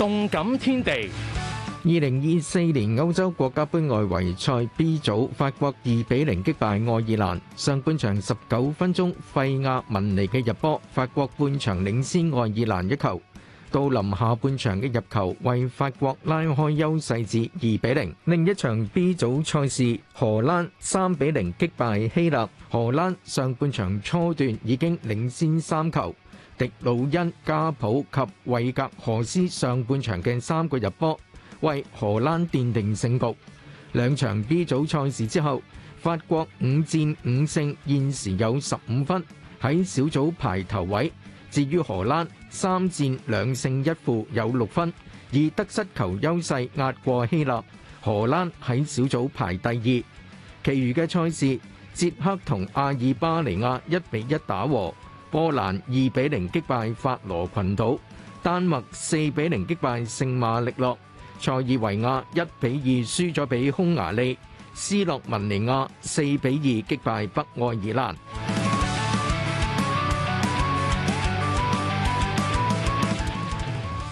动感天地。二零二四年欧洲国家杯外围赛 B 组，法国二比零击败爱尔兰。上半场十九分钟费亚文尼嘅入波，法国半场领先爱尔兰一球。到临下半场嘅入球，为法国拉开优势至二比零。另一场 B 组赛事，荷兰三比零击败希腊。荷兰上半场初段已经领先三球。迪魯恩、加普及韦格荷斯上半場嘅三個入波，為荷蘭奠定勝局。兩場 B 組賽事之後，法國五戰五勝，現時有十五分，喺小組排頭位。至於荷蘭，三戰兩勝一負，有六分，以得失球優勢壓過希腊。荷蘭喺小組排第二。其餘嘅賽事，捷克同阿爾巴尼亞一比一打和。波兰二比零击败法罗群岛，丹麦四比零击败圣马力诺，塞尔维亚一比二输咗俾匈牙利，斯洛文尼亚四比二击败北爱尔兰。